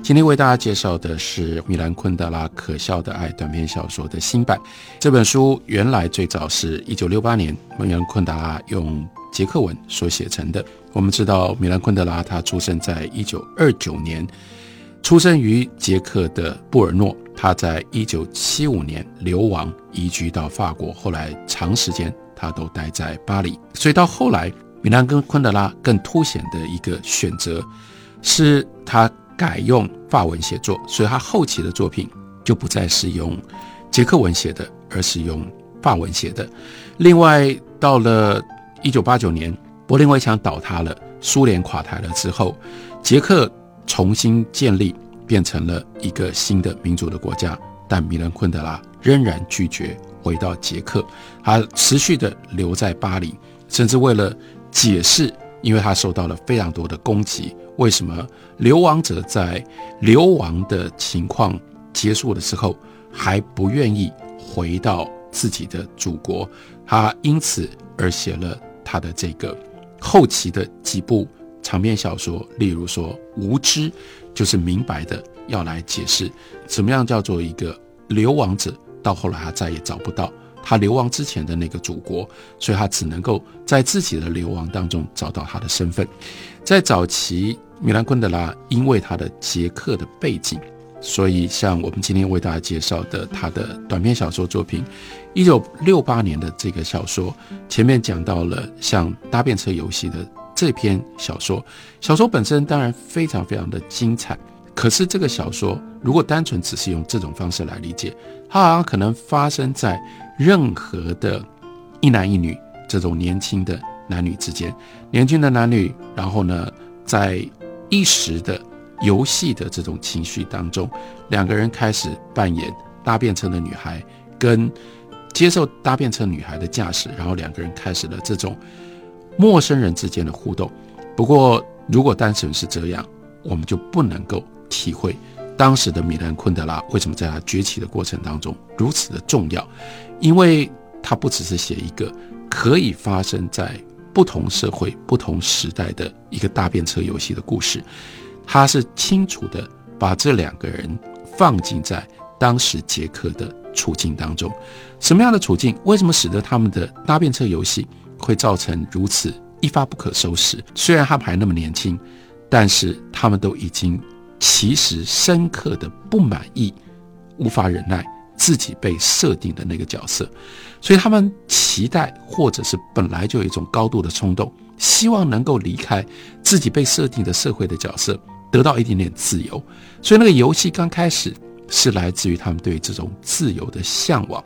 今天为大家介绍的是米兰昆德拉《可笑的爱》短篇小说的新版。这本书原来最早是一九六八年米兰昆德拉用捷克文所写成的。我们知道米兰昆德拉他出生在一九二九年，出生于捷克的布尔诺。他在一九七五年流亡移居到法国，后来长时间他都待在巴黎。所以到后来，米兰跟昆德拉更凸显的一个选择是他。改用法文写作，所以他后期的作品就不再是用捷克文写的，而是用法文写的。另外，到了一九八九年，柏林围墙倒塌了，苏联垮台了之后，捷克重新建立，变成了一个新的民主的国家。但米兰昆德拉仍然拒绝回到捷克，他持续的留在巴黎，甚至为了解释，因为他受到了非常多的攻击。为什么流亡者在流亡的情况结束的时候还不愿意回到自己的祖国？他因此而写了他的这个后期的几部长篇小说，例如说《无知》，就是明白的要来解释怎么样叫做一个流亡者，到后来他再也找不到他流亡之前的那个祖国，所以他只能够在自己的流亡当中找到他的身份。在早期。米兰昆德拉因为他的捷克的背景，所以像我们今天为大家介绍的他的短篇小说作品，一九六八年的这个小说，前面讲到了像搭便车游戏的这篇小说，小说本身当然非常非常的精彩，可是这个小说如果单纯只是用这种方式来理解，它好像可能发生在任何的一男一女这种年轻的男女之间，年轻的男女，然后呢，在一时的游戏的这种情绪当中，两个人开始扮演搭便车的女孩，跟接受搭便车女孩的驾驶，然后两个人开始了这种陌生人之间的互动。不过，如果单纯是这样，我们就不能够体会当时的米兰昆德拉为什么在他崛起的过程当中如此的重要，因为他不只是写一个可以发生在。不同社会、不同时代的一个搭便车游戏的故事，他是清楚的把这两个人放进在当时捷克的处境当中。什么样的处境？为什么使得他们的搭便车游戏会造成如此一发不可收拾？虽然他们还那么年轻，但是他们都已经其实深刻的不满意、无法忍耐。自己被设定的那个角色，所以他们期待，或者是本来就有一种高度的冲动，希望能够离开自己被设定的社会的角色，得到一点点自由。所以那个游戏刚开始是来自于他们对这种自由的向往。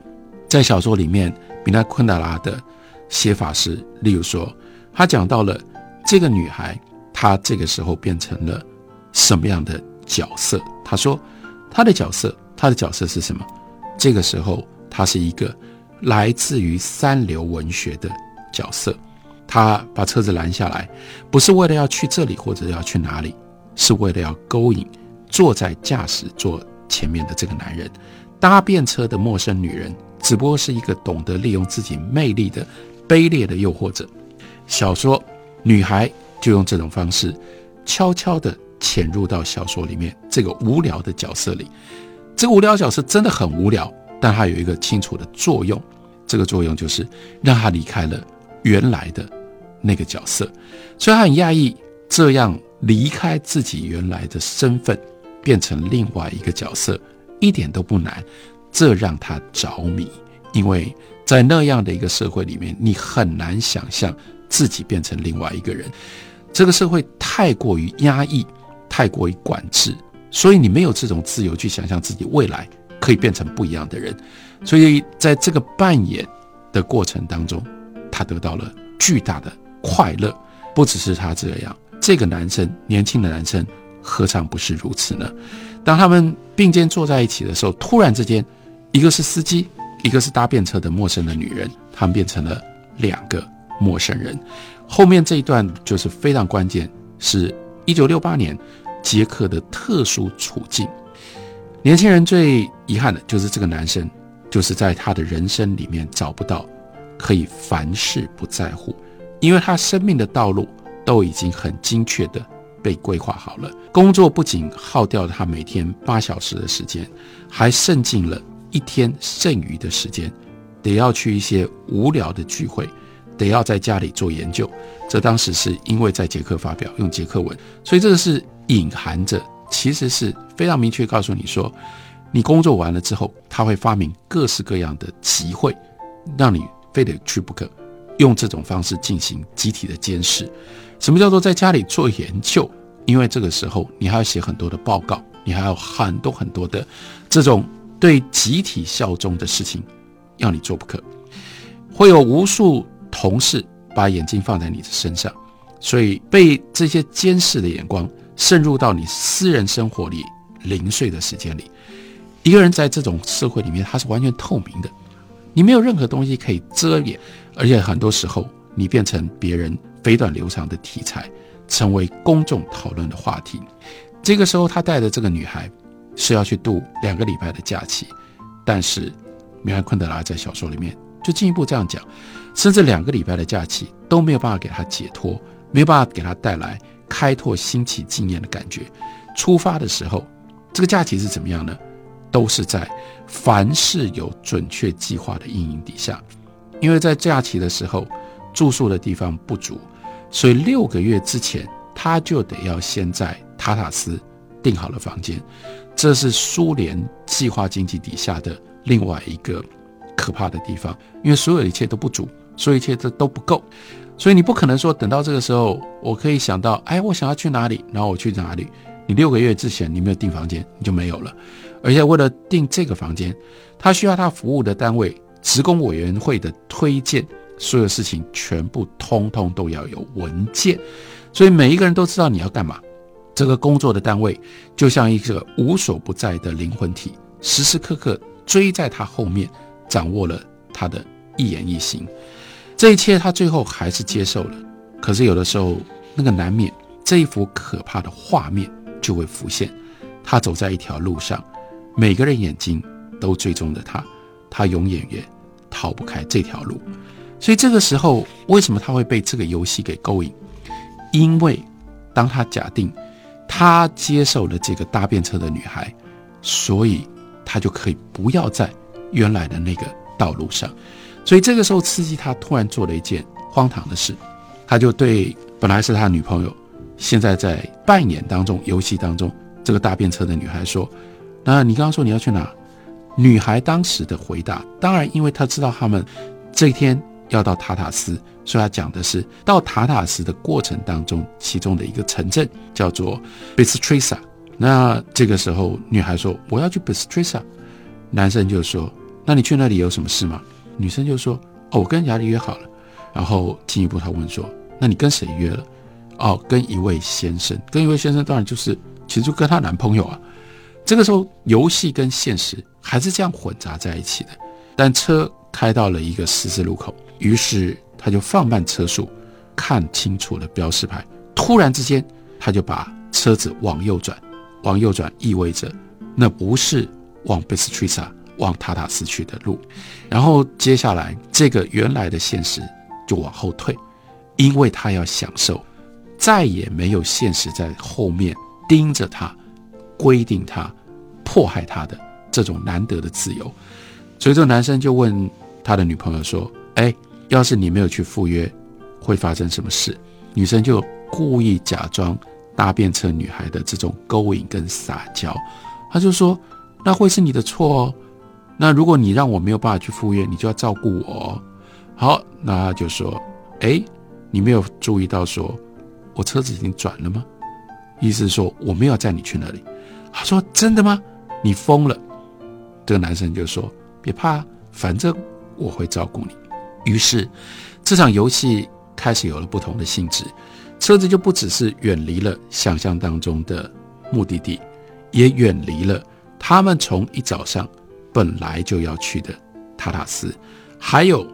在小说里面，米娜昆达拉的写法是，例如说，他讲到了这个女孩，她这个时候变成了什么样的角色？他说，她的角色，她的角色是什么？这个时候，他是一个来自于三流文学的角色。他把车子拦下来，不是为了要去这里或者要去哪里，是为了要勾引坐在驾驶座前面的这个男人。搭便车的陌生女人，只不过是一个懂得利用自己魅力的卑劣的诱惑者。小说女孩就用这种方式，悄悄地潜入到小说里面这个无聊的角色里。这个无聊角色真的很无聊，但他有一个清楚的作用，这个作用就是让他离开了原来的那个角色，所以他很讶异，这样离开自己原来的身份，变成另外一个角色，一点都不难，这让他着迷，因为在那样的一个社会里面，你很难想象自己变成另外一个人，这个社会太过于压抑，太过于管制。所以你没有这种自由去想象自己未来可以变成不一样的人，所以在这个扮演的过程当中，他得到了巨大的快乐。不只是他这样，这个男生，年轻的男生，何尝不是如此呢？当他们并肩坐在一起的时候，突然之间，一个是司机，一个是搭便车的陌生的女人，他们变成了两个陌生人。后面这一段就是非常关键，是一九六八年杰克的特殊处境。年轻人最遗憾的就是这个男生，就是在他的人生里面找不到可以凡事不在乎，因为他生命的道路都已经很精确的被规划好了。工作不仅耗掉了他每天八小时的时间，还剩尽了一天剩余的时间，得要去一些无聊的聚会。得要在家里做研究，这当时是因为在捷克发表用捷克文，所以这个是隐含着，其实是非常明确告诉你说，你工作完了之后，他会发明各式各样的集会，让你非得去不可，用这种方式进行集体的监视。什么叫做在家里做研究？因为这个时候你还要写很多的报告，你还有很多很多的这种对集体效忠的事情要你做不可，会有无数。同事把眼睛放在你的身上，所以被这些监视的眼光渗入到你私人生活里零碎的时间里。一个人在这种社会里面，他是完全透明的，你没有任何东西可以遮掩，而且很多时候你变成别人飞短流长的题材，成为公众讨论的话题。这个时候，他带的这个女孩是要去度两个礼拜的假期，但是米兰昆德拉在小说里面就进一步这样讲。甚至两个礼拜的假期都没有办法给他解脱，没有办法给他带来开拓新奇经验的感觉。出发的时候，这个假期是怎么样呢？都是在凡事有准确计划的阴影底下。因为在假期的时候，住宿的地方不足，所以六个月之前他就得要先在塔塔斯订好了房间。这是苏联计划经济底下的另外一个可怕的地方，因为所有一切都不足。所以一切这都不够，所以你不可能说等到这个时候，我可以想到，哎，我想要去哪里，然后我去哪里。你六个月之前你没有订房间，你就没有了。而且为了订这个房间，他需要他服务的单位职工委员会的推荐，所有事情全部通通都要有文件。所以每一个人都知道你要干嘛。这个工作的单位就像一个无所不在的灵魂体，时时刻刻追在他后面，掌握了他的一言一行。这一切他最后还是接受了，可是有的时候那个难免这一幅可怕的画面就会浮现。他走在一条路上，每个人眼睛都追踪着他，他永远也逃不开这条路。所以这个时候，为什么他会被这个游戏给勾引？因为当他假定他接受了这个搭便车的女孩，所以他就可以不要在原来的那个道路上。所以这个时候，刺激他突然做了一件荒唐的事，他就对本来是他女朋友，现在在扮演当中、游戏当中这个搭便车的女孩说：“那你刚刚说你要去哪？”女孩当时的回答，当然因为她知道他们这一天要到塔塔斯，所以她讲的是到塔塔斯的过程当中，其中的一个城镇叫做 Bistrisa。那这个时候，女孩说：“我要去 Bistrisa。”男生就说：“那你去那里有什么事吗？”女生就说：“哦，我跟雅里约好了。”然后进一步，他问说：“那你跟谁约了？”“哦，跟一位先生。跟一位先生，当然就是其实就跟她男朋友啊。”这个时候，游戏跟现实还是这样混杂在一起的。但车开到了一个十字路口，于是他就放慢车速，看清楚了标识牌。突然之间，他就把车子往右转。往右转意味着那不是往 Bistrisa。往塔塔斯去的路，然后接下来这个原来的现实就往后退，因为他要享受再也没有现实在后面盯着他、规定他、迫害他的这种难得的自由。所以这个男生就问他的女朋友说：“哎，要是你没有去赴约，会发生什么事？”女生就故意假装搭便车女孩的这种勾引跟撒娇，他就说：“那会是你的错哦。”那如果你让我没有办法去赴约，你就要照顾我。好，那就说：“哎，你没有注意到说，我车子已经转了吗？意思是说我没有载你去那里。”他说：“真的吗？你疯了？”这个男生就说：“别怕，反正我会照顾你。”于是这场游戏开始有了不同的性质，车子就不只是远离了想象当中的目的地，也远离了他们从一早上。本来就要去的塔塔斯，还有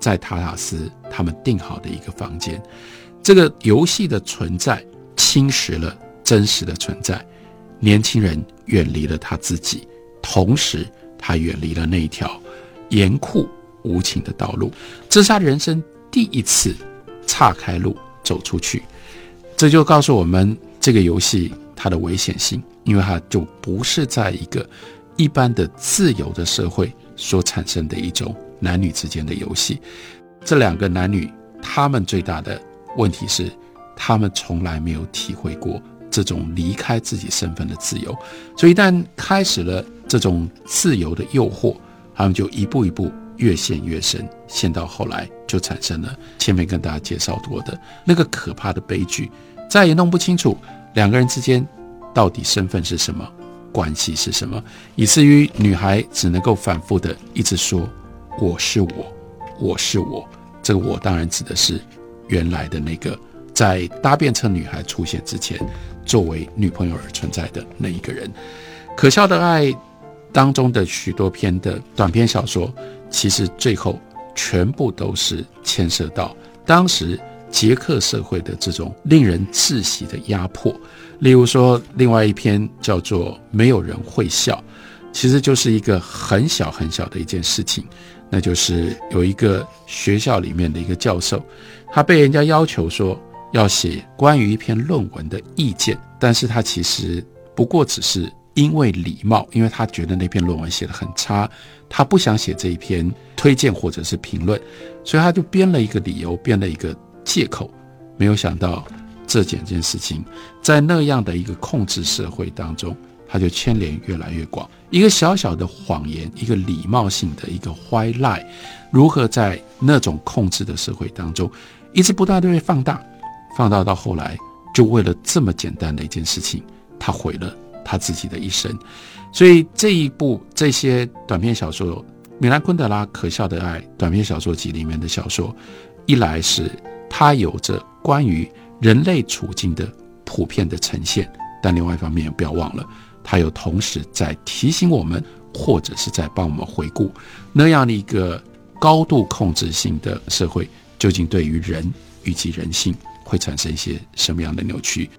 在塔塔斯他们定好的一个房间。这个游戏的存在侵蚀了真实的存在，年轻人远离了他自己，同时他远离了那一条严酷无情的道路。这是他人生第一次岔开路走出去。这就告诉我们，这个游戏它的危险性，因为它就不是在一个一般的自由的社会所产生的一种男女之间的游戏。这两个男女，他们最大的问题是，他们从来没有体会过这种离开自己身份的自由。所以，一旦开始了这种自由的诱惑，他们就一步一步越陷越深，陷到后来就产生了前面跟大家介绍过的那个可怕的悲剧。再也弄不清楚两个人之间到底身份是什么，关系是什么，以至于女孩只能够反复的一直说：“我是我，我是我。”这个“我”当然指的是原来的那个在搭便车女孩出现之前作为女朋友而存在的那一个人。可笑的爱当中的许多篇的短篇小说，其实最后全部都是牵涉到当时。捷克社会的这种令人窒息的压迫，例如说，另外一篇叫做《没有人会笑》，其实就是一个很小很小的一件事情，那就是有一个学校里面的一个教授，他被人家要求说要写关于一篇论文的意见，但是他其实不过只是因为礼貌，因为他觉得那篇论文写得很差，他不想写这一篇推荐或者是评论，所以他就编了一个理由，编了一个。借口，没有想到这件件事情，在那样的一个控制社会当中，它就牵连越来越广。一个小小的谎言，一个礼貌性的一个坏赖，如何在那种控制的社会当中，一直不断的被放大，放大到后来，就为了这么简单的一件事情，他毁了他自己的一生。所以这一部这些短篇小说，米兰昆德拉《可笑的爱》短篇小说集里面的小说，一来是。它有着关于人类处境的普遍的呈现，但另外一方面不要忘了，它又同时在提醒我们，或者是在帮我们回顾那样的一个高度控制性的社会，究竟对于人以及人性会产生一些什么样的扭曲。